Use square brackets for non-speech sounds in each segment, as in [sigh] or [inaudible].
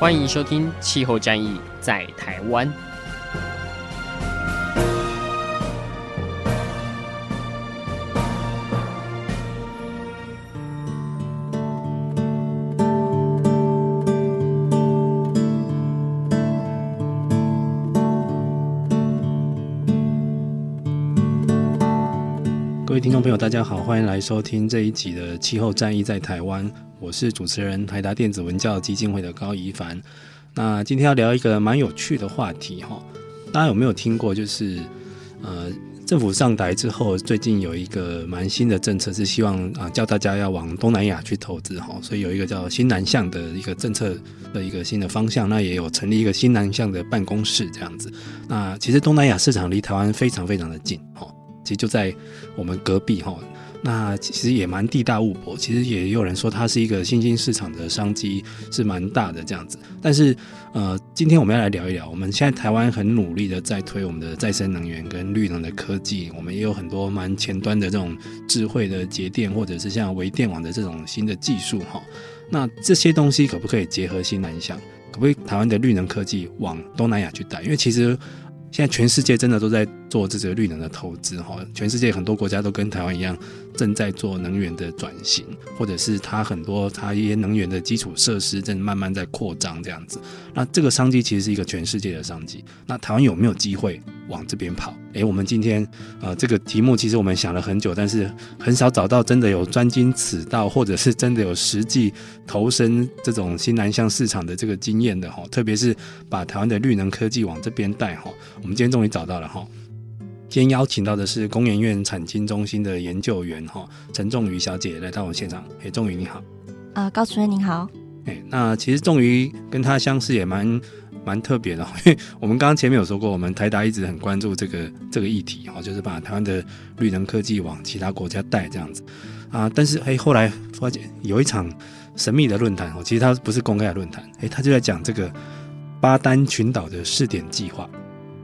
欢迎收听《气候战役在台湾》。听众朋友，大家好，欢迎来收听这一集的《气候战役在台湾》。我是主持人台达电子文教基金会的高宜凡。那今天要聊一个蛮有趣的话题哈，大家有没有听过？就是呃，政府上台之后，最近有一个蛮新的政策，是希望啊叫大家要往东南亚去投资哈，所以有一个叫新南向的一个政策的一个新的方向。那也有成立一个新南向的办公室这样子。那其实东南亚市场离台湾非常非常的近哈，其实就在我们隔壁哈。那其实也蛮地大物博，其实也有人说它是一个新兴市场的商机是蛮大的这样子。但是，呃，今天我们要来聊一聊，我们现在台湾很努力的在推我们的再生能源跟绿能的科技，我们也有很多蛮前端的这种智慧的节电或者是像微电网的这种新的技术哈。那这些东西可不可以结合新南向？可不可以台湾的绿能科技往东南亚去带？因为其实。现在全世界真的都在做这个绿能的投资哈，全世界很多国家都跟台湾一样，正在做能源的转型，或者是它很多它一些能源的基础设施正慢慢在扩张这样子。那这个商机其实是一个全世界的商机。那台湾有没有机会往这边跑？诶，我们今天呃这个题目其实我们想了很久，但是很少找到真的有专精此道，或者是真的有实际投身这种新南向市场的这个经验的哈，特别是把台湾的绿能科技往这边带哈。我们今天终于找到了哈，今天邀请到的是工研院产经中心的研究员哈陈仲瑜小姐来到我们现场。哎，仲瑜你好，啊、呃，高主任您好。哎，那其实仲瑜跟他相识也蛮蛮特别的，[laughs] 因为我们刚刚前面有说过，我们台达一直很关注这个这个议题哈，就是把台湾的绿能科技往其他国家带这样子啊。但是哎，后来发现有一场神秘的论坛哦，其实它不是公开的论坛，哎，他就在讲这个巴丹群岛的试点计划。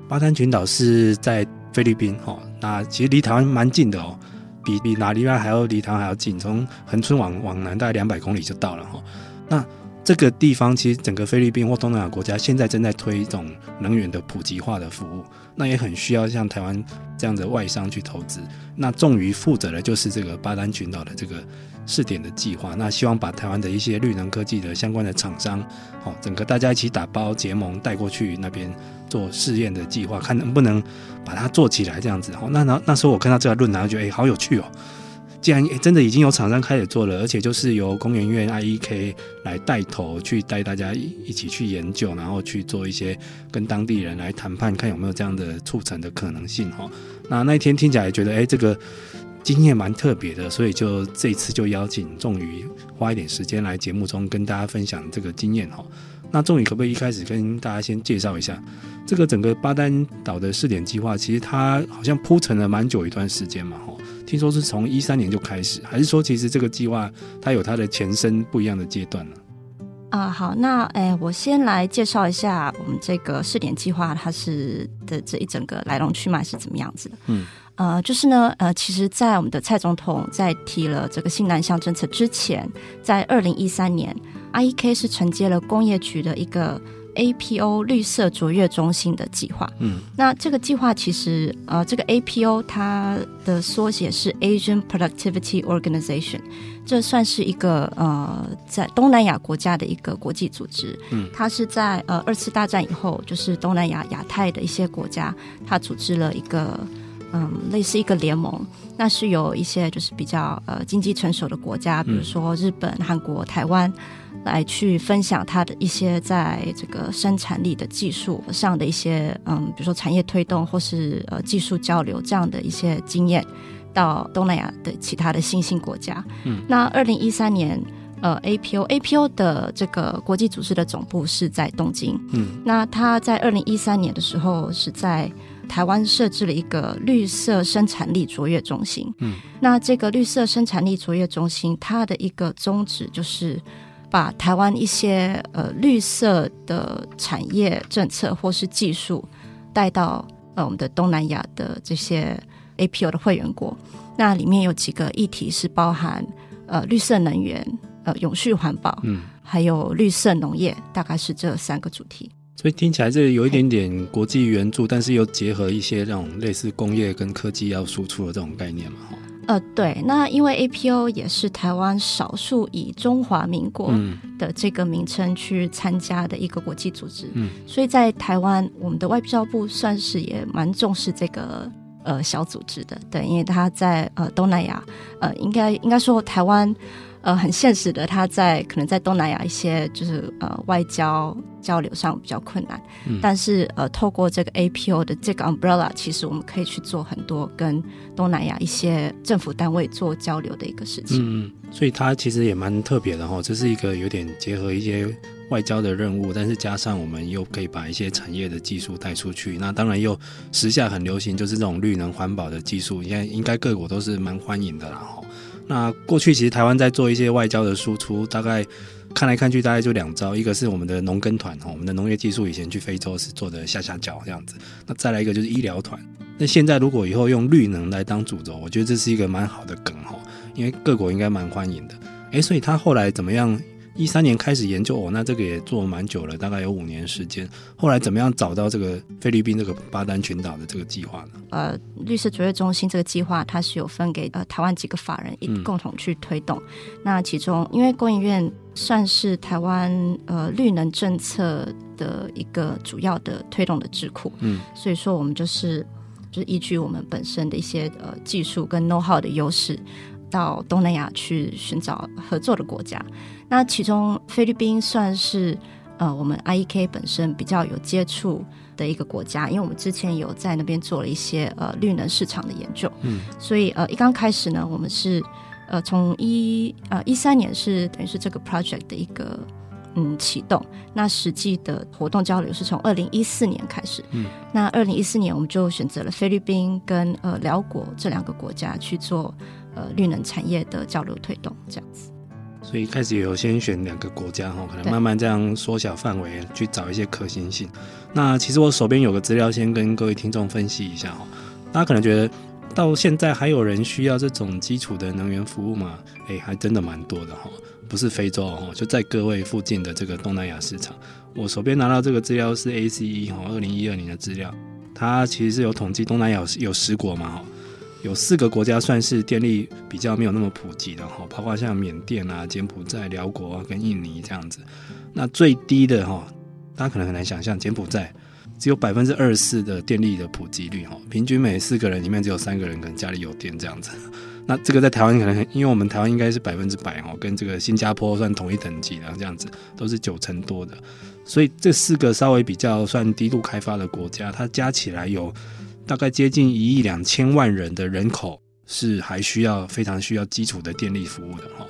巴丹群岛是在菲律宾，哈，那其实离台湾蛮近的哦，比比哪里还要离台湾还要近，从横村往往南大概两百公里就到了哈。那这个地方其实整个菲律宾或东南亚国家现在正在推一种能源的普及化的服务，那也很需要像台湾这样的外商去投资。那重于负责的就是这个巴丹群岛的这个试点的计划，那希望把台湾的一些绿能科技的相关的厂商，好，整个大家一起打包结盟带过去那边做试验的计划，看能不能把它做起来这样子。好，那那那时候我看到这个论坛，觉得哎，好有趣哦。既然真的已经有厂商开始做了，而且就是由工研院 IEK 来带头去带大家一起去研究，然后去做一些跟当地人来谈判，看有没有这样的促成的可能性哈。那那一天听起来觉得，哎，这个。经验蛮特别的，所以就这次就邀请仲宇花一点时间来节目中跟大家分享这个经验哈。那仲宇可不可以一开始跟大家先介绍一下这个整个巴丹岛的试点计划？其实它好像铺陈了蛮久一段时间嘛哈。听说是从一三年就开始，还是说其实这个计划它有它的前身不一样的阶段呢？啊，好，那哎，我先来介绍一下我们这个试点计划它是的这一整个来龙去脉是怎么样子的。嗯。呃，就是呢，呃，其实，在我们的蔡总统在提了这个新南向政策之前，在二零一三年，IEK 是承接了工业局的一个 APO 绿色卓越中心的计划。嗯，那这个计划其实，呃，这个 APO 它的缩写是 Asian Productivity Organization，这算是一个呃，在东南亚国家的一个国际组织。嗯，它是在呃二次大战以后，就是东南亚亚太的一些国家，它组织了一个。嗯，类似一个联盟，那是有一些就是比较呃经济成熟的国家，比如说日本、韩国、台湾，来去分享他的一些在这个生产力的技术上的一些嗯，比如说产业推动或是呃技术交流这样的一些经验，到东南亚的其他的新兴国家。嗯，那二零一三年呃，APO，APO 的这个国际组织的总部是在东京。嗯，那他在二零一三年的时候是在台湾设置了一个绿色生产力卓越中心。嗯，那这个绿色生产力卓越中心，它的一个宗旨就是把台湾一些呃绿色的产业政策或是技术带到呃我们的东南亚的这些 APO 的会员国。那里面有几个议题是包含呃绿色能源。呃，永续环保，嗯，还有绿色农业，大概是这三个主题。所以听起来这有一点点国际援助，但是又结合一些这种类似工业跟科技要输出的这种概念嘛，哈。呃，对。那因为 APO 也是台湾少数以中华民国的这个名称去参加的一个国际组织，嗯，所以在台湾，我们的外交部算是也蛮重视这个呃小组织的，对，因为他在呃东南亚，呃，应该应该说台湾。呃，很现实的，他在可能在东南亚一些就是呃外交交流上比较困难，嗯、但是呃透过这个 APO 的这个 umbrella，其实我们可以去做很多跟东南亚一些政府单位做交流的一个事情。嗯，所以它其实也蛮特别的哈，这是一个有点结合一些外交的任务，但是加上我们又可以把一些产业的技术带出去，那当然又时下很流行就是这种绿能环保的技术，应该应该各国都是蛮欢迎的啦哈。那过去其实台湾在做一些外交的输出，大概看来看去大概就两招，一个是我们的农耕团哈，我们的农业技术以前去非洲是做的下下脚这样子，那再来一个就是医疗团。那现在如果以后用绿能来当主轴，我觉得这是一个蛮好的梗哈，因为各国应该蛮欢迎的。诶，所以他后来怎么样？一三年开始研究哦，那这个也做了蛮久了，大概有五年时间。后来怎么样找到这个菲律宾这个巴丹群岛的这个计划呢？呃，绿色卓越中心这个计划，它是有分给呃台湾几个法人一共同去推动。嗯、那其中，因为工研院算是台湾呃绿能政策的一个主要的推动的智库，嗯，所以说我们就是就是依据我们本身的一些呃技术跟 know how 的优势。到东南亚去寻找合作的国家，那其中菲律宾算是呃我们 IEK 本身比较有接触的一个国家，因为我们之前有在那边做了一些呃绿能市场的研究，嗯，所以呃一刚开始呢，我们是呃从一呃一三年是等于是这个 project 的一个嗯启动，那实际的活动交流是从二零一四年开始，嗯，那二零一四年我们就选择了菲律宾跟呃辽国这两个国家去做。呃，绿能产业的交流推动这样子，所以一开始有先选两个国家哈，可能慢慢这样缩小范围去找一些可行性。那其实我手边有个资料，先跟各位听众分析一下哈。大家可能觉得到现在还有人需要这种基础的能源服务吗？哎，还真的蛮多的哈，不是非洲哦，就在各位附近的这个东南亚市场。我手边拿到这个资料是 ACE 哈，二零一二年的资料，它其实是有统计东南亚有十国嘛哈。有四个国家算是电力比较没有那么普及的哈，包括像缅甸啊、柬埔寨、寮国跟印尼这样子。那最低的哈，大家可能很难想象，柬埔寨只有百分之二十四的电力的普及率哈，平均每四个人里面只有三个人可能家里有电这样子。[laughs] 那这个在台湾可能，因为我们台湾应该是百分之百哈，跟这个新加坡算同一等级的这样子，都是九成多的。所以这四个稍微比较算低度开发的国家，它加起来有。大概接近一亿两千万人的人口是还需要非常需要基础的电力服务的哈，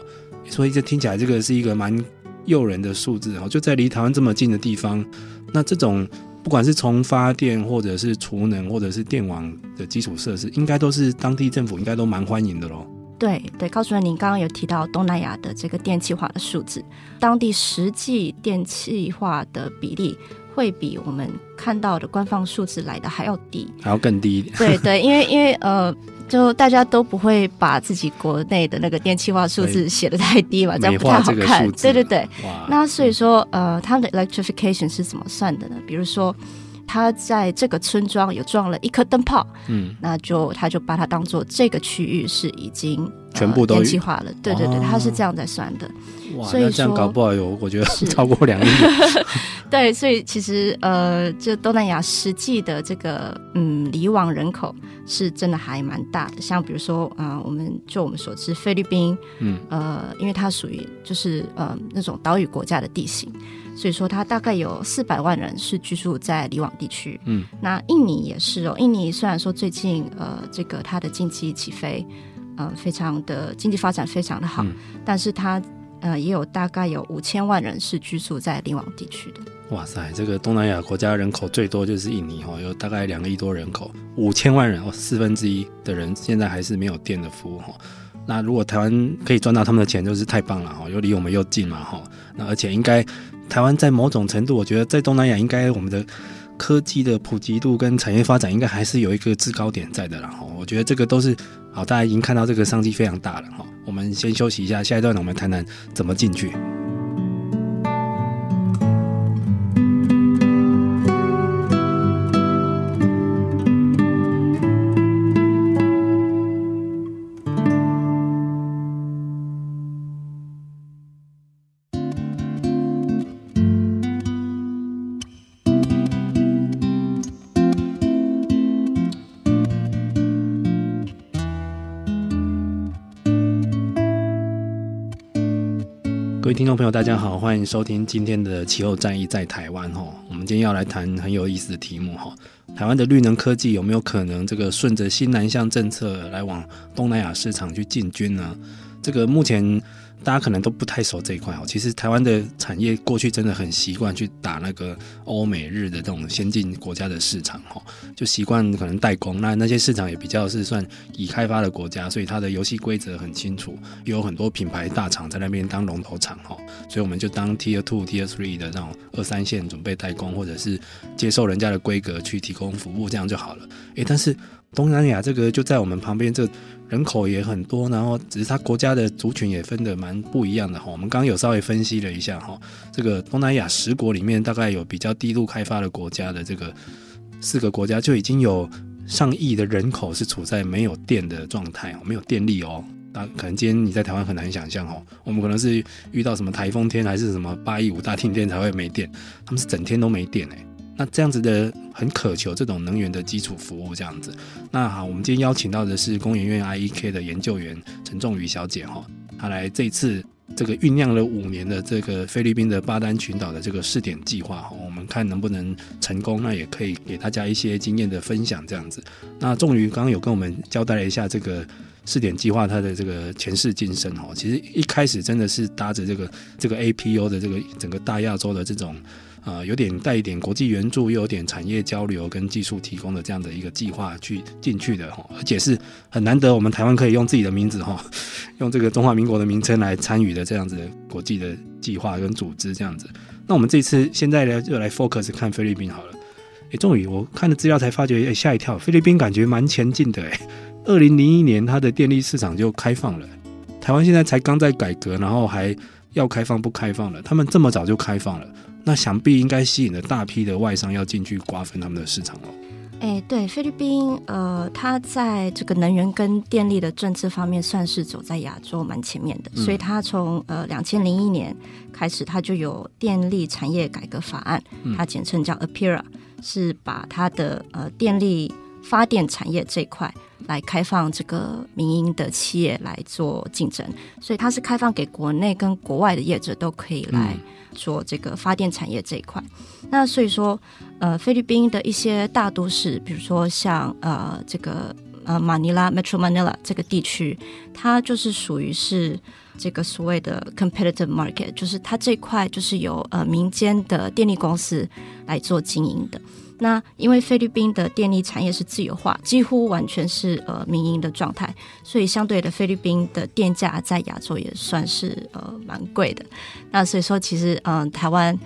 所以这听起来这个是一个蛮诱人的数字哈，就在离台湾这么近的地方，那这种不管是从发电或者是储能或者是电网的基础设施，应该都是当地政府应该都蛮欢迎的喽。对对，高主任，您刚刚有提到东南亚的这个电气化的数字，当地实际电气化的比例。会比我们看到的官方数字来的还要低，还要更低一点。对对，因为 [laughs] 因为呃，就大家都不会把自己国内的那个电气化数字写的太低嘛，这样不太好看。对对对，那所以说呃，他们的 electrification 是怎么算的呢？比如说。他在这个村庄有装了一颗灯泡，嗯，那就他就把它当做这个区域是已经全部都电气化了，对对对，他是这样在算的。哇，所以这样搞不好有，我觉得超过两亿。[laughs] 对，所以其实呃，这东南亚实际的这个嗯离网人口是真的还蛮大的。像比如说啊、呃，我们就我们所知，菲律宾，嗯呃，因为它属于就是呃那种岛屿国家的地形。所以说，它大概有四百万人是居住在离网地区。嗯，那印尼也是哦。印尼虽然说最近呃，这个它的经济起飞，呃，非常的经济发展非常的好，嗯、但是它呃，也有大概有五千万人是居住在离网地区的。哇塞，这个东南亚国家人口最多就是印尼哈，有大概两个亿多人口，五千万人哦，四分之一的人现在还是没有电的服务哈。那如果台湾可以赚到他们的钱，就是太棒了哈，又离我们又近嘛哈。那而且应该台湾在某种程度，我觉得在东南亚应该我们的科技的普及度跟产业发展应该还是有一个制高点在的啦哈。我觉得这个都是好，大家已经看到这个商机非常大了哈。我们先休息一下，下一段我们谈谈怎么进去。听众朋友，大家好，欢迎收听今天的气候战役在台湾哈。我们今天要来谈很有意思的题目哈，台湾的绿能科技有没有可能这个顺着新南向政策来往东南亚市场去进军呢？这个目前。大家可能都不太熟这一块哦。其实台湾的产业过去真的很习惯去打那个欧美日的这种先进国家的市场哈，就习惯可能代工。那那些市场也比较是算已开发的国家，所以它的游戏规则很清楚，有很多品牌大厂在那边当龙头厂哈。所以我们就当 Tier Two、Tier Three 的那种二三线准备代工，或者是接受人家的规格去提供服务，这样就好了。诶，但是东南亚这个就在我们旁边这。人口也很多，然后只是它国家的族群也分得蛮不一样的哈。我们刚刚有稍微分析了一下哈，这个东南亚十国里面，大概有比较低度开发的国家的这个四个国家，就已经有上亿的人口是处在没有电的状态，没有电力哦。那可能今天你在台湾很难想象哦，我们可能是遇到什么台风天还是什么八一五大停电才会没电，他们是整天都没电哎。那这样子的很渴求这种能源的基础服务，这样子。那好，我们今天邀请到的是工研院 IEK 的研究员陈仲宇小姐哈，她来这次这个酝酿了五年的这个菲律宾的巴丹群岛的这个试点计划哈，我们看能不能成功，那也可以给大家一些经验的分享这样子。那仲瑜刚刚有跟我们交代了一下这个试点计划它的这个前世今生哈，其实一开始真的是搭着这个这个 APO 的这个整个大亚洲的这种。啊、呃，有点带一点国际援助，又有点产业交流跟技术提供的这样的一个计划去进去的哈，而且是很难得，我们台湾可以用自己的名字哈，用这个中华民国的名称来参与的这样子的国际的计划跟组织这样子。那我们这次现在呢，就来 focus 看菲律宾好了。诶，终于我看了资料才发觉，诶，吓一跳，菲律宾感觉蛮前进的诶，二零零一年它的电力市场就开放了，台湾现在才刚在改革，然后还要开放不开放了，他们这么早就开放了。那想必应该吸引了大批的外商要进去瓜分他们的市场哦。哎，对，菲律宾，呃，它在这个能源跟电力的政策方面算是走在亚洲蛮前面的，嗯、所以它从呃两千零一年开始，它就有电力产业改革法案，它简称叫 APIRA，是把它的呃电力发电产业这一块来开放这个民营的企业来做竞争，所以它是开放给国内跟国外的业者都可以来。做这个发电产业这一块，那所以说，呃，菲律宾的一些大都市，比如说像呃这个呃马尼拉 Metro Manila 这个地区，它就是属于是这个所谓的 competitive market，就是它这块就是由呃民间的电力公司来做经营的。那因为菲律宾的电力产业是自由化，几乎完全是呃民营的状态，所以相对的菲律宾的电价在亚洲也算是呃蛮贵的。那所以说，其实嗯、台湾。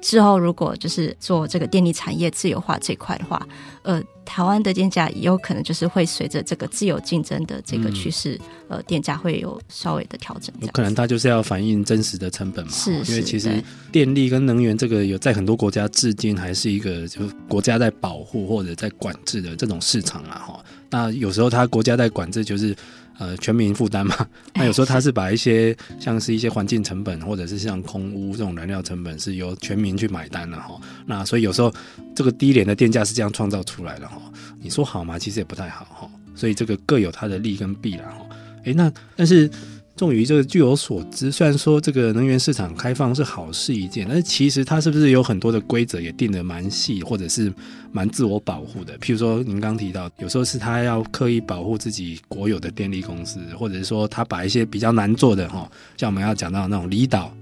之后，如果就是做这个电力产业自由化这块的话，呃，台湾的电价也有可能就是会随着这个自由竞争的这个趋势，嗯、呃，电价会有稍微的调整。有可能它就是要反映真实的成本嘛？是，因为其实电力跟能源这个有在很多国家至今还是一个就国家在保护或者在管制的这种市场啊，哈。那有时候它国家在管制就是。呃，全民负担嘛。那有时候他是把一些像是一些环境成本，或者是像空污这种燃料成本，是由全民去买单的哈。那所以有时候这个低廉的电价是这样创造出来的哈。你说好吗？其实也不太好哈。所以这个各有它的利跟弊了哈。诶，那但是仲于这个据我所知，虽然说这个能源市场开放是好事一件，但是其实它是不是有很多的规则也定得蛮细，或者是蛮自我保护的？譬如说您刚提到，有时候是他要刻意保护自己国有的电力公司，或者是说他把一些比较难做的哈，像我们要讲到那种离岛，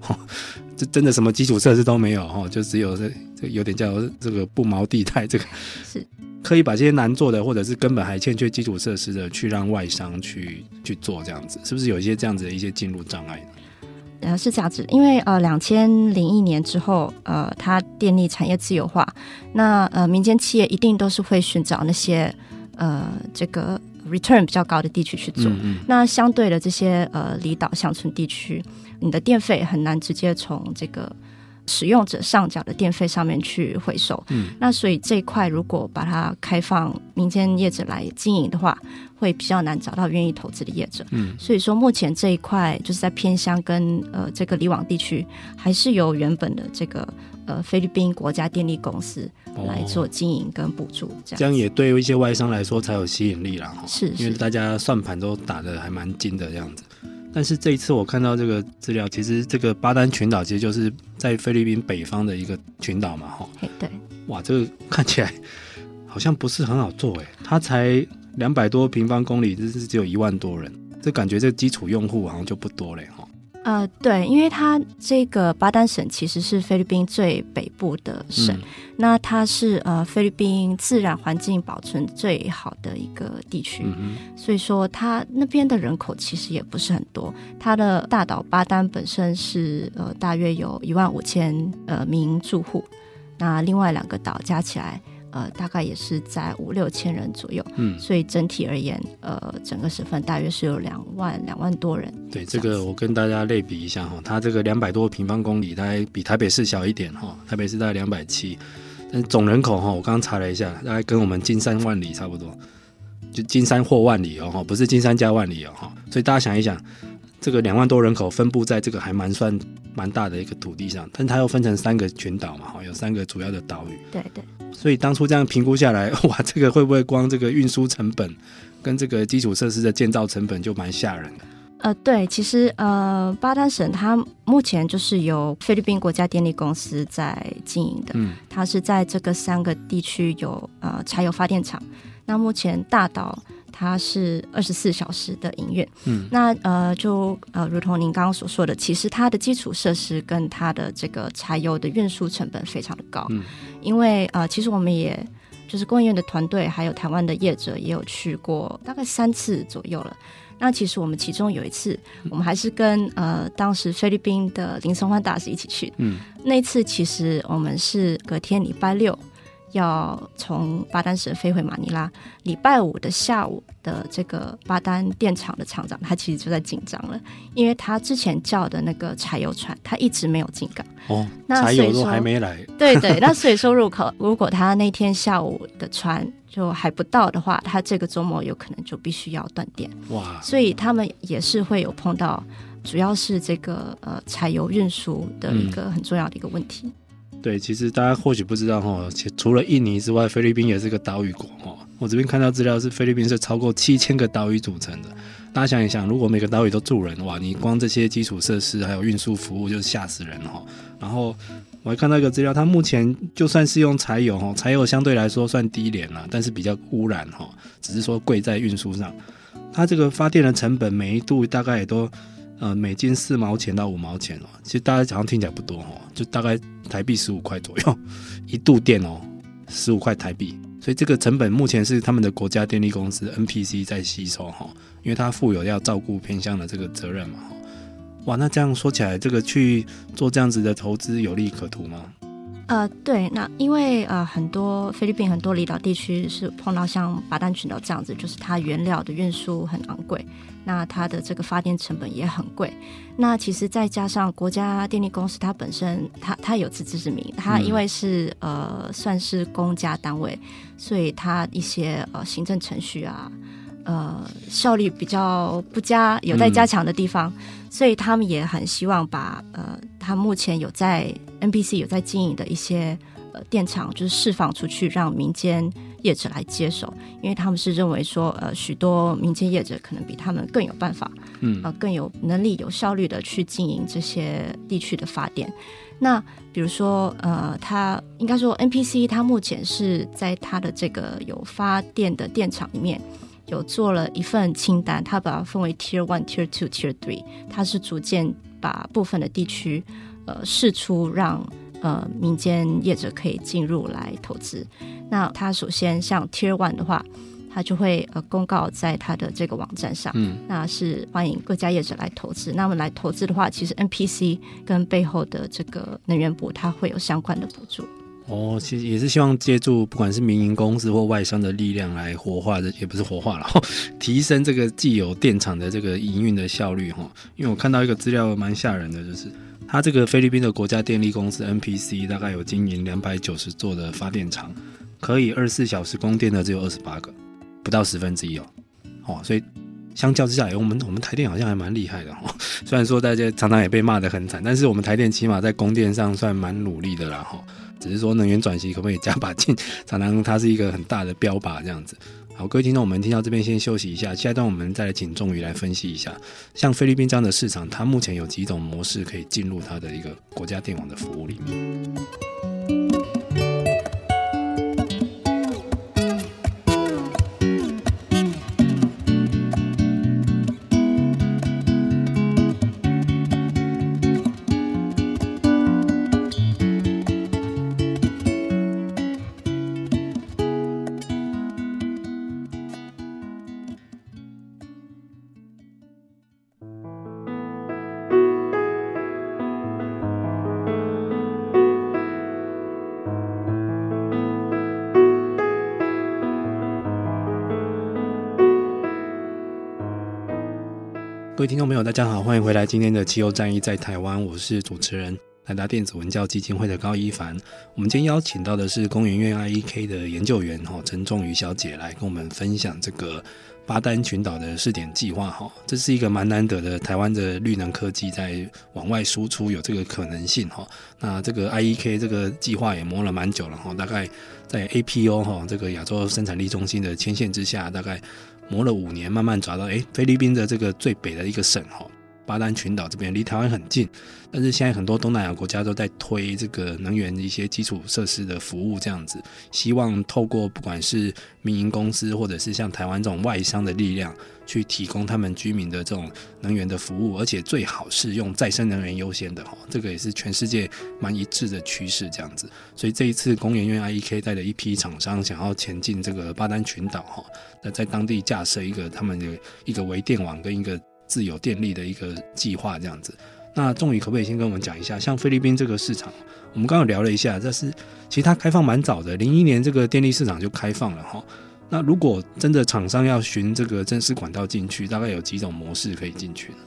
这真的什么基础设施都没有哈，就只有这这有点叫这个不毛地带，这个是。可以把这些难做的，或者是根本还欠缺基础设施的，去让外商去去做这样子，是不是有一些这样子的一些进入障碍？呃，是这样子，因为呃，两千零一年之后，呃，它电力产业自由化，那呃，民间企业一定都是会寻找那些呃这个 return 比较高的地区去做。嗯嗯。那相对的这些呃离岛乡村地区，你的电费很难直接从这个。使用者上缴的电费上面去回收，嗯，那所以这一块如果把它开放民间业者来经营的话，会比较难找到愿意投资的业者，嗯，所以说目前这一块就是在偏乡跟呃这个离网地区，还是由原本的这个呃菲律宾国家电力公司来做经营跟补助，这样，这样也对一些外商来说才有吸引力啦，是，是，因为大家算盘都打得还蛮精的这样子。但是这一次我看到这个资料，其实这个巴丹群岛其实就是在菲律宾北方的一个群岛嘛，哈。对。哇，这个看起来好像不是很好做哎，它才两百多平方公里，这是只有一万多人，这感觉这基础用户好像就不多嘞，哈。呃，对，因为它这个巴丹省其实是菲律宾最北部的省，嗯、那它是呃菲律宾自然环境保存最好的一个地区，嗯、所以说它那边的人口其实也不是很多。它的大岛巴丹本身是呃大约有一万五千呃名住户，那另外两个岛加起来。呃，大概也是在五六千人左右，嗯，所以整体而言，呃，整个省份大约是有两万两万多人。对，这个我跟大家类比一下哈，它这个两百多平方公里，大概比台北市小一点哈，台北市大概两百七，但是总人口哈，我刚刚查了一下，大概跟我们金山万里差不多，就金山或万里哦，不是金山加万里哦，所以大家想一想。这个两万多人口分布在这个还蛮算蛮大的一个土地上，但它又分成三个群岛嘛，哈，有三个主要的岛屿。对对。所以当初这样评估下来，哇，这个会不会光这个运输成本跟这个基础设施的建造成本就蛮吓人的？呃，对，其实呃，巴丹省它目前就是由菲律宾国家电力公司在经营的，嗯，它是在这个三个地区有呃柴油发电厂。那目前大岛。它是二十四小时的营运，嗯，那呃，就呃，如同您刚刚所说的，其实它的基础设施跟它的这个柴油的运输成本非常的高，嗯，因为呃，其实我们也就是工研院的团队，还有台湾的业者也有去过大概三次左右了。那其实我们其中有一次，我们还是跟呃当时菲律宾的林松欢大使一起去，嗯，那次其实我们是隔天礼拜六。要从巴丹省飞回马尼拉，礼拜五的下午的这个巴丹电厂的厂长，他其实就在紧张了，因为他之前叫的那个柴油船，他一直没有进港。哦，那柴油都还没来。对对，那所以说入口，如果他那天下午的船就还不到的话，他这个周末有可能就必须要断电。哇，所以他们也是会有碰到，主要是这个呃柴油运输的一个很重要的一个问题。嗯对，其实大家或许不知道哈，除了印尼之外，菲律宾也是个岛屿国哈。我这边看到资料是菲律宾是超过七千个岛屿组成的。大家想一想，如果每个岛屿都住人，哇，你光这些基础设施还有运输服务，就吓死人哈。然后我还看到一个资料，它目前就算是用柴油哈，柴油相对来说算低廉了，但是比较污染哈，只是说贵在运输上。它这个发电的成本每一度大概也都。呃，美金四毛钱到五毛钱哦，其实大家好像听起来不多哦，就大概台币十五块左右一度电哦，十五块台币，所以这个成本目前是他们的国家电力公司 NPC 在吸收哈，因为它负有要照顾偏向的这个责任嘛。哇，那这样说起来，这个去做这样子的投资有利可图吗？呃，对，那因为呃很多菲律宾很多离岛地区是碰到像巴丹群岛这样子，就是它原料的运输很昂贵，那它的这个发电成本也很贵。那其实再加上国家电力公司它本身它它有自知之明，它因为是呃算是公家单位，所以它一些呃行政程序啊。呃，效率比较不佳，有待加强的地方，嗯、所以他们也很希望把呃，他目前有在 NPC 有在经营的一些呃电厂就是释放出去，让民间业者来接手，因为他们是认为说，呃，许多民间业者可能比他们更有办法，嗯，呃，更有能力、有效率的去经营这些地区的发电。那比如说，呃，他应该说 NPC，他目前是在他的这个有发电的电厂里面。有做了一份清单，它把它分为 Tier One、Tier Two、Tier Three，它是逐渐把部分的地区呃试出让，让呃民间业者可以进入来投资。那他首先像 Tier One 的话，他就会呃公告在他的这个网站上，嗯，那是欢迎各家业者来投资。那么来投资的话，其实 NPC 跟背后的这个能源部，它会有相关的补助。哦，其实也是希望借助不管是民营公司或外商的力量来活化的，也不是活化了，[laughs] 提升这个既有电厂的这个营运的效率哈。因为我看到一个资料蛮吓人的，就是他这个菲律宾的国家电力公司 NPC 大概有经营两百九十座的发电厂，可以二十四小时供电的只有二十八个，不到十分之一哦。哦，所以相较之下，我们我们台电好像还蛮厉害的哈。[laughs] 虽然说大家常常也被骂得很惨，但是我们台电起码在供电上算蛮努力的啦哈。只是说能源转型可不可以加把劲？常常它是一个很大的标靶这样子。好，各位听众，我们听到这边先休息一下，下一段我们再来请仲宇来分析一下，像菲律宾这样的市场，它目前有几种模式可以进入它的一个国家电网的服务里面。各位听众朋友，大家好，欢迎回来今天的气候战役在台湾，我是主持人台达电子文教基金会的高一凡。我们今天邀请到的是工研院 IEK 的研究员哈陈仲瑜小姐来跟我们分享这个巴丹群岛的试点计划哈，这是一个蛮难得的台湾的绿能科技在往外输出有这个可能性哈。那这个 IEK 这个计划也摸了蛮久了哈，大概在 APO 哈这个亚洲生产力中心的牵线之下，大概。磨了五年，慢慢找到，哎，菲律宾的这个最北的一个省哈，巴丹群岛这边离台湾很近，但是现在很多东南亚国家都在推这个能源的一些基础设施的服务，这样子，希望透过不管是民营公司或者是像台湾这种外商的力量。去提供他们居民的这种能源的服务，而且最好是用再生能源优先的哈，这个也是全世界蛮一致的趋势这样子。所以这一次工研院 IEK 带了一批厂商想要前进这个巴丹群岛哈，那在当地架设一个他们的一个微电网跟一个自有电力的一个计划这样子。那仲宇可不可以先跟我们讲一下，像菲律宾这个市场，我们刚刚聊了一下，这是其实它开放蛮早的，零一年这个电力市场就开放了哈。那如果真的厂商要寻这个正式管道进去，大概有几种模式可以进去呢？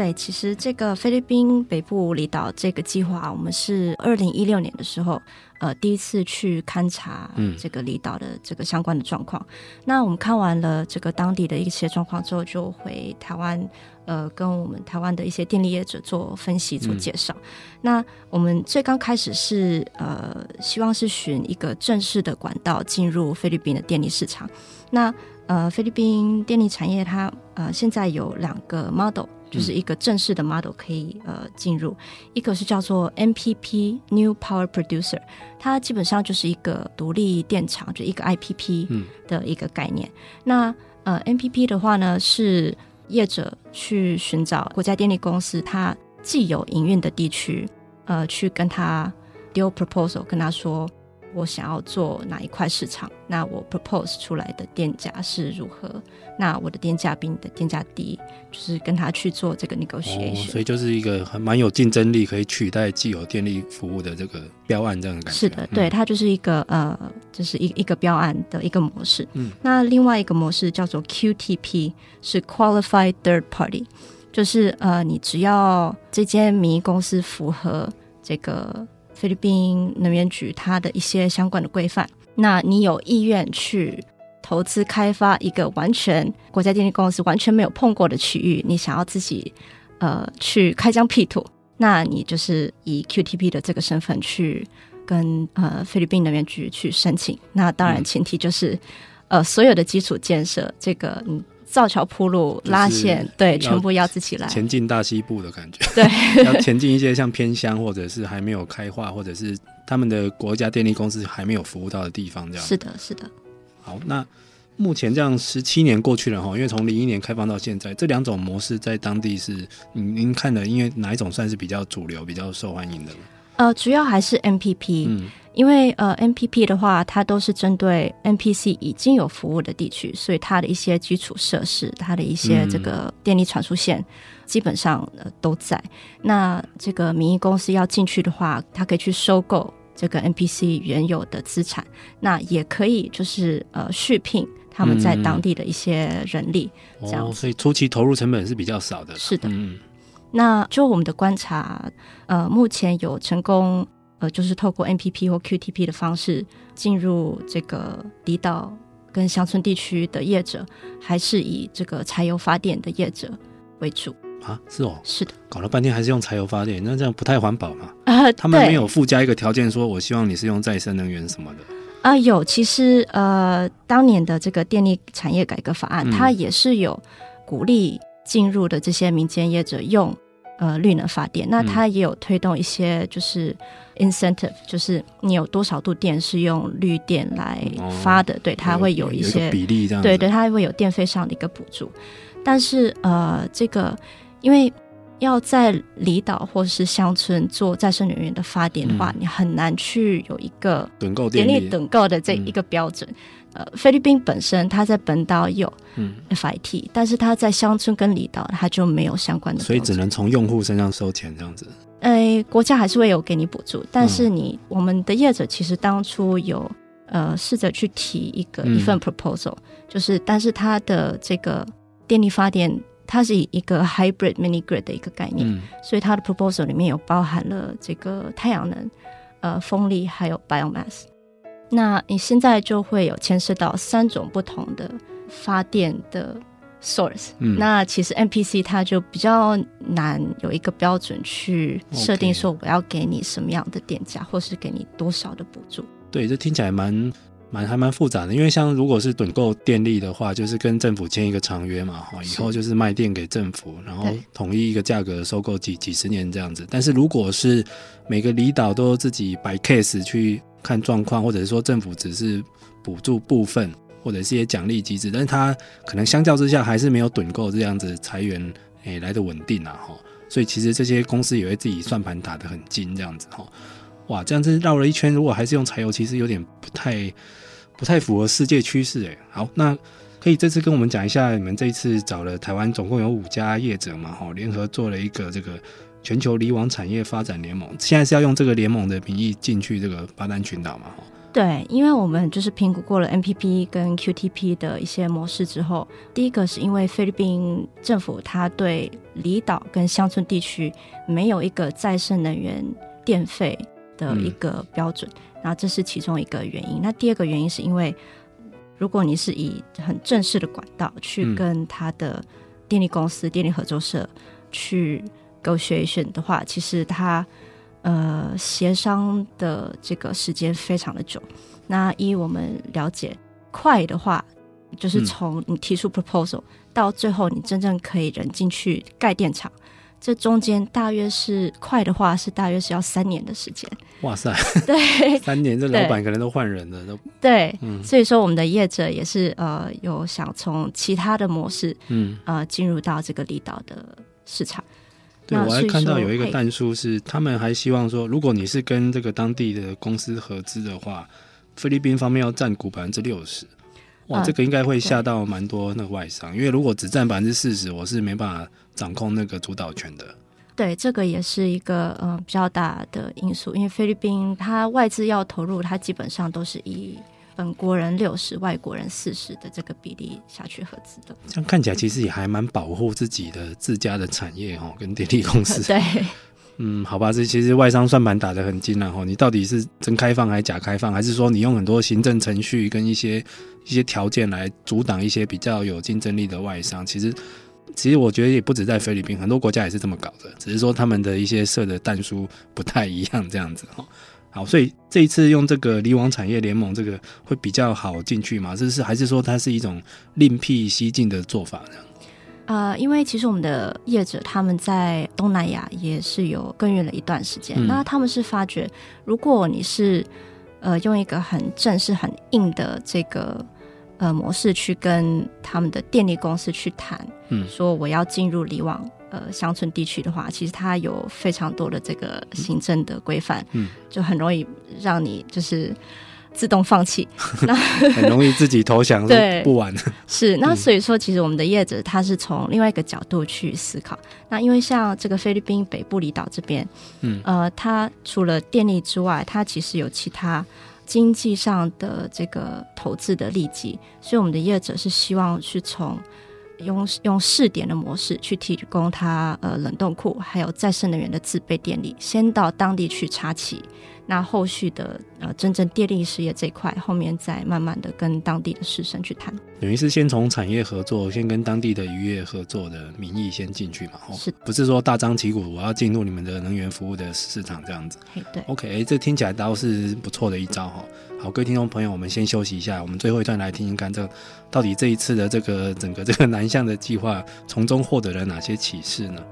对，其实这个菲律宾北部离岛这个计划，我们是二零一六年的时候，呃，第一次去勘察这个离岛的这个相关的状况。嗯。那我们看完了这个当地的一些状况之后，就回台湾。呃，跟我们台湾的一些电力业者做分析、做介绍。嗯、那我们最刚开始是呃，希望是寻一个正式的管道进入菲律宾的电力市场。那呃，菲律宾电力产业它呃现在有两个 model，就是一个正式的 model 可以呃进入，一个是叫做 NPP New Power Producer，它基本上就是一个独立电厂，就一个 IPP 的一个概念。嗯、那呃，NPP 的话呢是。业者去寻找国家电力公司，它既有营运的地区，呃，去跟他丢 proposal，跟他说我想要做哪一块市场，那我 propose 出来的电价是如何？那我的电价比你的电价低，就是跟他去做这个 negotiation。哦，所以就是一个还蛮有竞争力，可以取代既有电力服务的这个标案这样的感觉。是的，对，它就是一个呃，就是一一个标案的一个模式。嗯，那另外一个模式叫做 QTP，是 Qualified Third Party，就是呃，你只要这间民营公司符合这个菲律宾能源局它的一些相关的规范，那你有意愿去。投资开发一个完全国家电力公司完全没有碰过的区域，你想要自己呃去开疆辟土，那你就是以 QTP 的这个身份去跟呃菲律宾能源局去申请。那当然前提就是、嗯、呃所有的基础建设，这个嗯造桥铺路、拉线，对，全部要自己来。前进大西部的感觉，对，[laughs] 要前进一些像偏乡或者是还没有开化，或者是他们的国家电力公司还没有服务到的地方，这样。是的，是的。好，那。目前这样十七年过去了哈，因为从零一年开放到现在，这两种模式在当地是您您看的，因为哪一种算是比较主流、比较受欢迎的？呃，主要还是 MPP，嗯，因为呃，NPP 的话，它都是针对 NPC 已经有服务的地区，所以它的一些基础设施、它的一些这个电力传输线基本上呃都在。那这个民营公司要进去的话，它可以去收购这个 NPC 原有的资产，那也可以就是呃续聘。他们在当地的一些人力，这样、哦，所以初期投入成本是比较少的。是的，嗯，那就我们的观察，呃，目前有成功，呃，就是透过 MPP 或 QTP 的方式进入这个离岛跟乡村地区的业者，还是以这个柴油发电的业者为主啊？是哦，是的，搞了半天还是用柴油发电，那这样不太环保嘛？啊，他们没有附加一个条件，说我希望你是用再生能源什么的。啊、呃，有，其实呃，当年的这个电力产业改革法案，嗯、它也是有鼓励进入的这些民间业者用呃绿能发电，那它也有推动一些就是 incentive，就是你有多少度电是用绿电来发的，哦、对，它会有一些有比例这样，对对，它会有电费上的一个补助，但是呃，这个因为。要在离岛或是乡村做再生能源的发电的话，嗯、你很难去有一个电力。趸购的这一个标准。嗯、呃，菲律宾本身它在本岛有 FIT，、嗯、但是它在乡村跟离岛它就没有相关的，所以只能从用户身上收钱这样子。呃，国家还是会有给你补助，但是你、嗯、我们的业者其实当初有呃试着去提一个一份 proposal，、嗯、就是但是它的这个电力发电。它是以一个 hybrid mini grid 的一个概念，嗯、所以它的 proposal 里面有包含了这个太阳能、呃风力还有 biomass。那你现在就会有牵涉到三种不同的发电的 source。嗯、那其实 NPC 它就比较难有一个标准去设定说我要给你什么样的电价，或是给你多少的补助。对，这听起来蛮。蛮还蛮复杂的，因为像如果是趸购电力的话，就是跟政府签一个长约嘛，哈，以后就是卖电给政府，然后统一一个价格收购几几十年这样子。但是如果是每个离岛都自己摆 case 去看状况，或者是说政府只是补助部分，或者是一些奖励机制，但是它可能相较之下还是没有趸购这样子裁员诶来的稳定啊，哈。所以其实这些公司也会自己算盘打得很精这样子，哈。哇，这样子绕了一圈，如果还是用柴油，其实有点不太不太符合世界趋势诶。好，那可以这次跟我们讲一下，你们这一次找了台湾总共有五家业者嘛，哈，联合做了一个这个全球离网产业发展联盟，现在是要用这个联盟的名义进去这个巴丹群岛嘛，哈。对，因为我们就是评估过了 MPP 跟 QTP 的一些模式之后，第一个是因为菲律宾政府它对离岛跟乡村地区没有一个再生能源电费。的一个标准，然后这是其中一个原因。那第二个原因是因为，如果你是以很正式的管道去跟他的电力公司、电力合作社去 negotiation 的话，其实他呃协商的这个时间非常的久。那依我们了解，快的话就是从你提出 proposal 到最后你真正可以人进去盖电厂。这中间大约是快的话，是大约是要三年的时间。哇塞，[laughs] 对，三年，这老板可能都换人了，都 [laughs] 对。嗯，所以说我们的业者也是呃，有想从其他的模式，嗯，呃，进入到这个离岛的市场。对，我还看到有一个弹书是，他们还希望说，如果你是跟这个当地的公司合资的话，菲律宾方面要占股百分之六十。哇，这个应该会吓到蛮多那个外商，因为如果只占百分之四十，我是没办法掌控那个主导权的。对，这个也是一个呃比较大的因素，因为菲律宾它外资要投入，它基本上都是以本国人六十、外国人四十的这个比例下去合资的。这样看起来其实也还蛮保护自己的自家的产业哦，跟电力公司。[laughs] 对。嗯，好吧，这其实外商算盘打得很精了哈。你到底是真开放还是假开放，还是说你用很多行政程序跟一些一些条件来阻挡一些比较有竞争力的外商？其实，其实我觉得也不止在菲律宾，很多国家也是这么搞的，只是说他们的一些设的弹书不太一样这样子哈。好，所以这一次用这个离网产业联盟，这个会比较好进去吗？这是还是说它是一种另辟蹊径的做法呢？呃，因为其实我们的业者他们在东南亚也是有耕耘了一段时间，嗯、那他们是发觉，如果你是呃用一个很正式、很硬的这个呃模式去跟他们的电力公司去谈，嗯，说我要进入离网呃乡村地区的话，其实它有非常多的这个行政的规范，嗯，就很容易让你就是。自动放弃，[laughs] 那很容易自己投降，对，不玩。是，那所以说，其实我们的业者他是从另外一个角度去思考。那因为像这个菲律宾北部离岛这边，嗯，呃，它除了电力之外，它其实有其他经济上的这个投资的利基，所以我们的业者是希望去从用用试点的模式去提供它呃冷冻库，还有再生能源的自备电力，先到当地去插旗。那后续的呃，真正电力事业这一块，后面再慢慢的跟当地的士绅去谈。等于是先从产业合作，先跟当地的渔业合作的名义先进去嘛？哦，是，不是说大张旗鼓我要进入你们的能源服务的市场这样子？对。OK，这听起来倒是不错的一招哈。好，各位听众朋友，我们先休息一下，我们最后一段来听听看，这到底这一次的这个整个这个南向的计划，从中获得了哪些启示呢？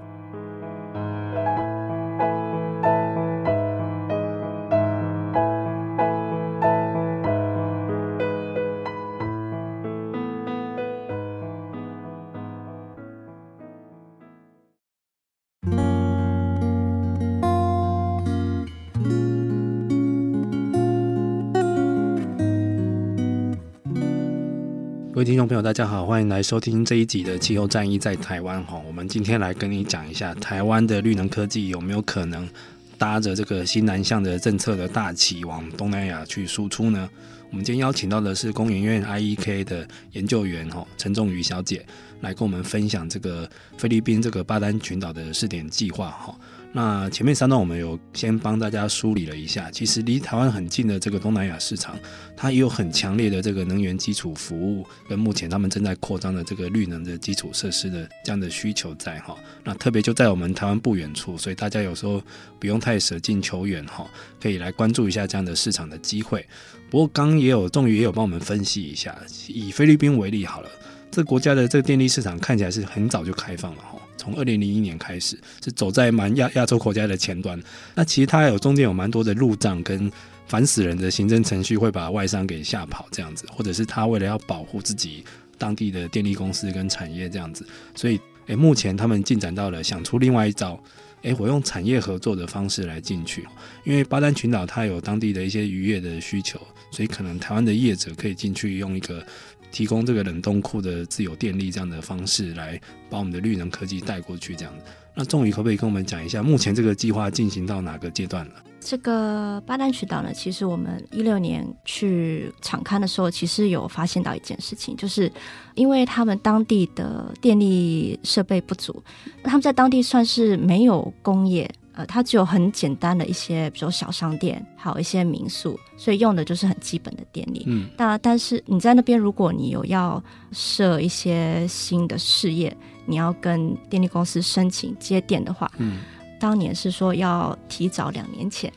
大家好，欢迎来收听这一集的气候战役在台湾哈。我们今天来跟你讲一下，台湾的绿能科技有没有可能搭着这个新南向的政策的大旗往东南亚去输出呢？我们今天邀请到的是工研院 IEK 的研究员哈陈仲瑜小姐，来跟我们分享这个菲律宾这个巴丹群岛的试点计划哈。那前面三段我们有先帮大家梳理了一下，其实离台湾很近的这个东南亚市场，它也有很强烈的这个能源基础服务，跟目前他们正在扩张的这个绿能的基础设施的这样的需求在哈。那特别就在我们台湾不远处，所以大家有时候不用太舍近求远哈，可以来关注一下这样的市场的机会。不过刚也有，仲瑜也有帮我们分析一下，以菲律宾为例好了，这国家的这个电力市场看起来是很早就开放了哈。从二零零一年开始，是走在蛮亚亚洲国家的前端。那其实它有中间有蛮多的路障跟烦死人的行政程序，会把外商给吓跑这样子，或者是他为了要保护自己当地的电力公司跟产业这样子。所以，诶，目前他们进展到了想出另外一招，诶，我用产业合作的方式来进去，因为巴丹群岛它有当地的一些渔业的需求，所以可能台湾的业者可以进去用一个。提供这个冷冻库的自有电力这样的方式来把我们的绿能科技带过去，这样。那仲瑜可不可以跟我们讲一下，目前这个计划进行到哪个阶段了？这个巴丹群岛呢，其实我们一六年去场勘的时候，其实有发现到一件事情，就是因为他们当地的电力设备不足，他们在当地算是没有工业。呃，它只有很简单的一些，比如说小商店，还有一些民宿，所以用的就是很基本的电力。嗯，那但是你在那边，如果你有要设一些新的事业，你要跟电力公司申请接电的话，嗯，当年是说要提早两年前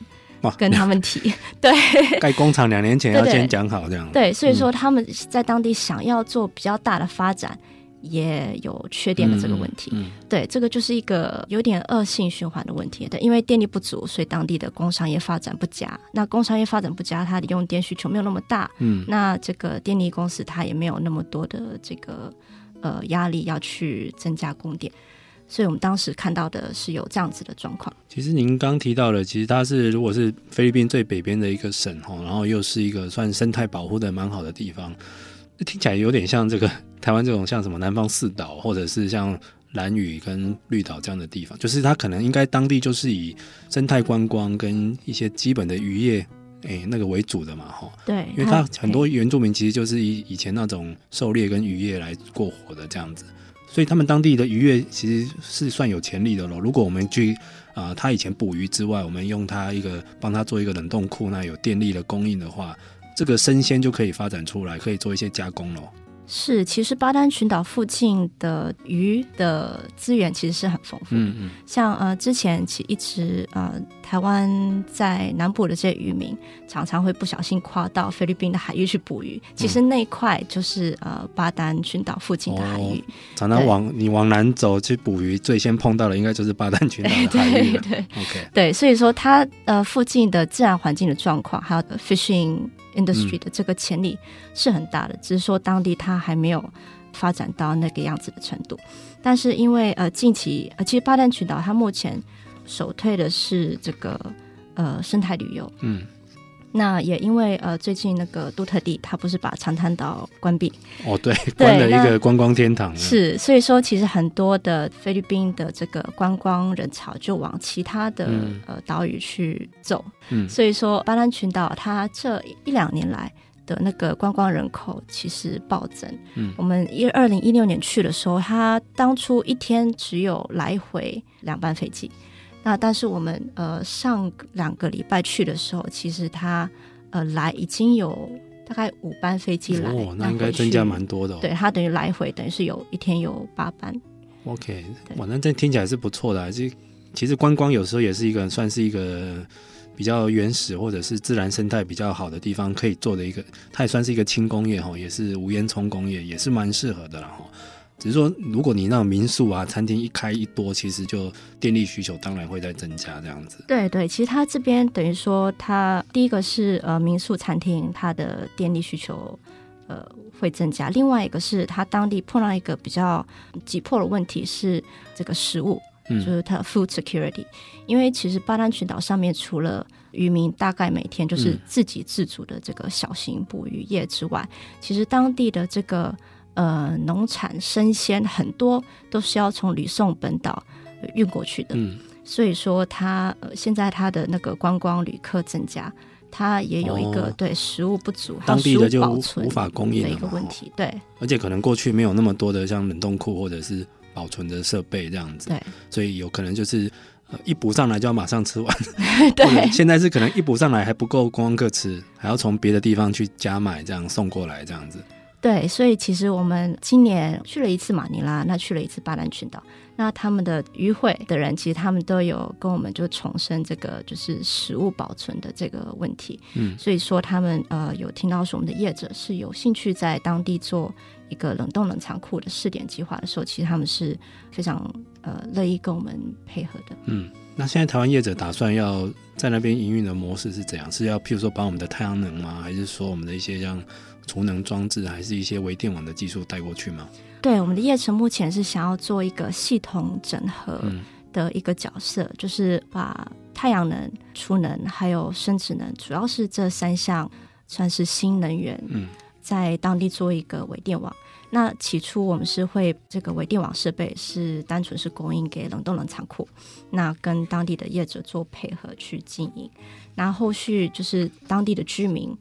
跟他们提，[laughs] 对，盖工厂两年前要先讲好这样。对，所以说他们在当地想要做比较大的发展。也有缺电的这个问题，嗯嗯、对，这个就是一个有点恶性循环的问题。对，因为电力不足，所以当地的工商业发展不佳。那工商业发展不佳，它的用电需求没有那么大，嗯，那这个电力公司它也没有那么多的这个呃压力要去增加供电。所以我们当时看到的是有这样子的状况。其实您刚提到了，其实它是如果是菲律宾最北边的一个省哈，然后又是一个算生态保护的蛮好的地方。听起来有点像这个台湾这种像什么南方四岛，或者是像兰屿跟绿岛这样的地方，就是它可能应该当地就是以生态观光跟一些基本的渔业诶那个为主的嘛，哈。对，因为它很多原住民其实就是以以前那种狩猎跟渔业来过活的这样子，所以他们当地的渔业其实是算有潜力的咯。如果我们去啊，他以前捕鱼之外，我们用它一个帮他做一个冷冻库，那有电力的供应的话。这个生鲜就可以发展出来，可以做一些加工喽。是，其实巴丹群岛附近的鱼的资源其实是很丰富。嗯嗯，像呃之前其一直呃台湾在南部的这些渔民常常会不小心跨到菲律宾的海域去捕鱼，其实那一块就是呃巴丹群岛附近的海域。哦、常常往你往南走去捕鱼，最先碰到的应该就是巴丹群岛的海域。对对，OK，对，所以说它呃附近的自然环境的状况，还有 fishing。Industry 的这个潜力是很大的，嗯、只是说当地它还没有发展到那个样子的程度。但是因为呃近期呃其实巴丹群岛它目前首推的是这个呃生态旅游，嗯。那也因为呃，最近那个杜特地他不是把长滩岛关闭哦，对，关了一个观光天堂。是，所以说其实很多的菲律宾的这个观光人潮就往其他的、嗯、呃岛屿去走。嗯，所以说巴兰群岛它这一两年来的那个观光人口其实暴增。嗯，我们一二零一六年去的时候，它当初一天只有来回两班飞机。那但是我们呃上两个礼拜去的时候，其实他呃来已经有大概五班飞机来，哦，那应该增加蛮多的哦。对，他等于来回等于是有一天有八班。OK，反正这听起来是不错的啊。其实其实观光有时候也是一个算是一个比较原始或者是自然生态比较好的地方可以做的一个，它也算是一个轻工业哈，也是无烟囱工业，也是蛮适合的啦哈。只是说，如果你那种民宿啊、餐厅一开一多，其实就电力需求当然会在增加这样子。对对，其实它这边等于说，它第一个是呃民宿餐厅，它的电力需求呃会增加；另外一个是它当地碰到一个比较急迫的问题是这个食物，嗯、就是它 food security。因为其实巴丹群岛上面除了渔民大概每天就是自给自足的这个小型捕鱼业之外，嗯、其实当地的这个。呃，农产生鲜很多都是要从吕宋本岛运过去的，嗯，所以说它呃现在它的那个观光旅客增加，它也有一个对食物不足，当地的就无法供应的一个问题，对，而且可能过去没有那么多的像冷冻库或者是保存的设备这样子，对，所以有可能就是呃一补上来就要马上吃完，[laughs] 对，[laughs] 现在是可能一补上来还不够观光客吃，还要从别的地方去加买这样送过来这样子。对，所以其实我们今年去了一次马尼拉，那去了一次巴南群岛，那他们的与会的人其实他们都有跟我们就重申这个就是食物保存的这个问题。嗯，所以说他们呃有听到说我们的业者是有兴趣在当地做一个冷冻冷藏库的试点计划的时候，其实他们是非常呃乐意跟我们配合的。嗯，那现在台湾业者打算要在那边营运的模式是怎样？是要譬如说把我们的太阳能吗？还是说我们的一些像？储能装置还是一些微电网的技术带过去吗？对，我们的业城目前是想要做一个系统整合的一个角色，嗯、就是把太阳能、储能还有生殖能，主要是这三项算是新能源，在当地做一个微电网。嗯、那起初我们是会这个微电网设备是单纯是供应给冷冻冷藏库，那跟当地的业者做配合去经营，然后后续就是当地的居民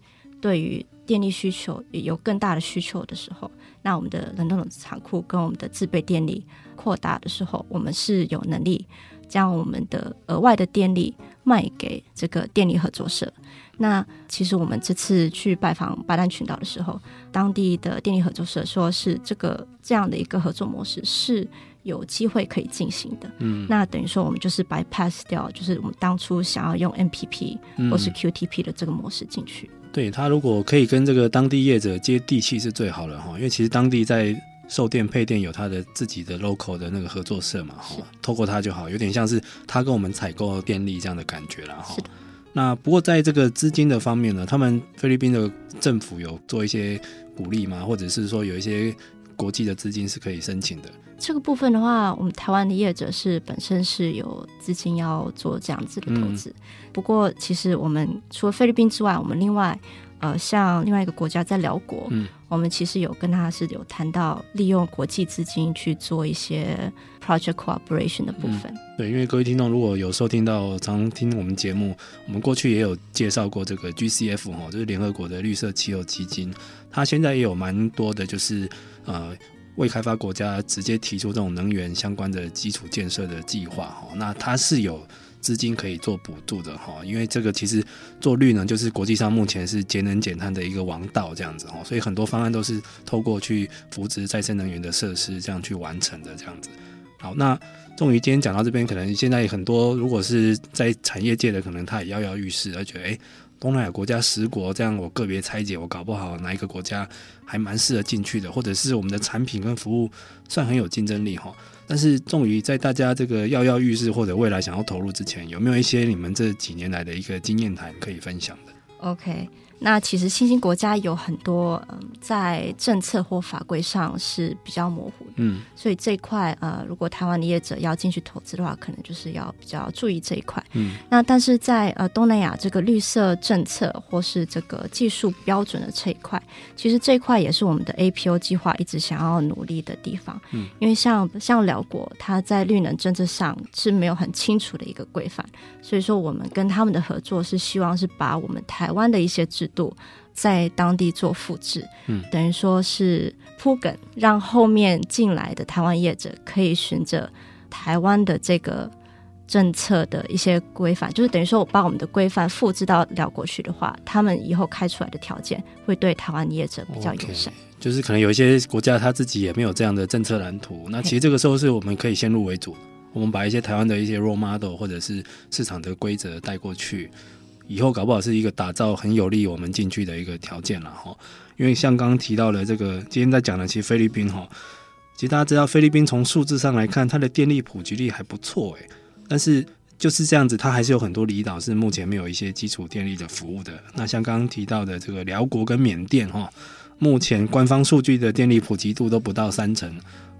对于电力需求有更大的需求的时候，那我们的冷冻冷藏库跟我们的自备电力扩大的时候，我们是有能力将我们的额外的电力卖给这个电力合作社。那其实我们这次去拜访巴丹群岛的时候，当地的电力合作社说是这个这样的一个合作模式是有机会可以进行的。嗯，那等于说我们就是 bypass 掉，就是我们当初想要用 MPP 或是 QTP 的这个模式进去。对，他如果可以跟这个当地业者接地气是最好的哈，因为其实当地在售电配电有他的自己的 local 的那个合作社嘛，哈，透过他就好，有点像是他跟我们采购电力这样的感觉了哈。那不过在这个资金的方面呢，他们菲律宾的政府有做一些鼓励吗？或者是说有一些国际的资金是可以申请的？这个部分的话，我们台湾的业者是本身是有资金要做这样子的投资。嗯、不过，其实我们除了菲律宾之外，我们另外呃，像另外一个国家在寮国，嗯、我们其实有跟他是有谈到利用国际资金去做一些 project cooperation 的部分。嗯、对，因为各位听众如果有收听到常听我们节目，我们过去也有介绍过这个 GCF 哈，就是联合国的绿色气候基金，它现在也有蛮多的，就是呃。未开发国家直接提出这种能源相关的基础建设的计划，哈，那它是有资金可以做补助的哈，因为这个其实做绿能就是国际上目前是节能减碳的一个王道这样子哈，所以很多方案都是透过去扶植再生能源的设施这样去完成的这样子。好，那终于今天讲到这边，可能现在很多如果是在产业界的，可能他也跃跃欲试，而觉得诶，东南亚国家十国这样，我个别拆解，我搞不好哪一个国家还蛮适合进去的，或者是我们的产品跟服务算很有竞争力哈。但是，终于在大家这个跃跃欲试或者未来想要投入之前，有没有一些你们这几年来的一个经验谈可以分享的？OK。那其实新兴国家有很多，嗯，在政策或法规上是比较模糊的，嗯，所以这一块，呃，如果台湾的业者要进去投资的话，可能就是要比较注意这一块，嗯。那但是在呃东南亚这个绿色政策或是这个技术标准的这一块，其实这一块也是我们的 APO 计划一直想要努力的地方，嗯，因为像像辽国，它在绿能政策上是没有很清楚的一个规范，所以说我们跟他们的合作是希望是把我们台湾的一些制度在当地做复制，嗯，等于说是铺梗，让后面进来的台湾业者可以循着台湾的这个政策的一些规范，就是等于说我把我们的规范复制到辽国去的话，他们以后开出来的条件会对台湾业者比较友善。Okay, 就是可能有一些国家他自己也没有这样的政策蓝图，那其实这个时候是我们可以先入为主，我们把一些台湾的一些 role model 或者是市场的规则带过去。以后搞不好是一个打造很有利我们进去的一个条件了哈，因为像刚刚提到的这个，今天在讲的其实菲律宾哈，其实大家知道菲律宾从数字上来看，它的电力普及率还不错诶。但是就是这样子，它还是有很多离岛是目前没有一些基础电力的服务的。那像刚刚提到的这个寮国跟缅甸哈，目前官方数据的电力普及度都不到三成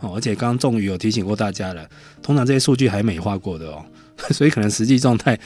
哦，而且刚刚仲仪有提醒过大家了，通常这些数据还美化过的哦，[laughs] 所以可能实际状态。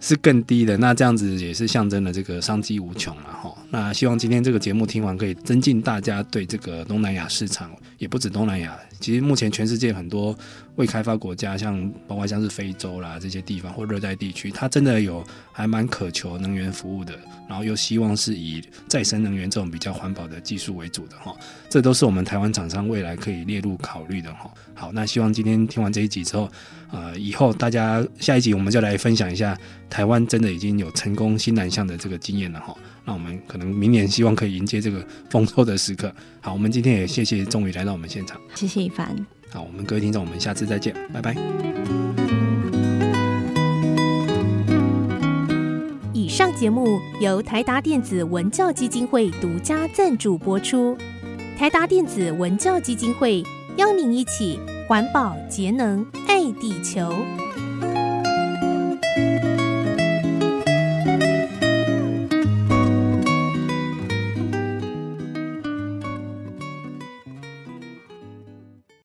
是更低的，那这样子也是象征了这个商机无穷了哈。那希望今天这个节目听完，可以增进大家对这个东南亚市场，也不止东南亚，其实目前全世界很多未开发国家，像包括像是非洲啦这些地方或热带地区，它真的有还蛮渴求能源服务的，然后又希望是以再生能源这种比较环保的技术为主的哈。这都是我们台湾厂商未来可以列入考虑的哈。好，那希望今天听完这一集之后。呃，以后大家下一集我们就来分享一下台湾真的已经有成功新南向的这个经验了哈。那我们可能明年希望可以迎接这个丰收的时刻。好，我们今天也谢谢仲仪来到我们现场，谢谢一凡。好，我们各位听众，我们下次再见，拜拜。以上节目由台达电子文教基金会独家赞助播出。台达电子文教基金会邀您一起。环保节能，爱地球。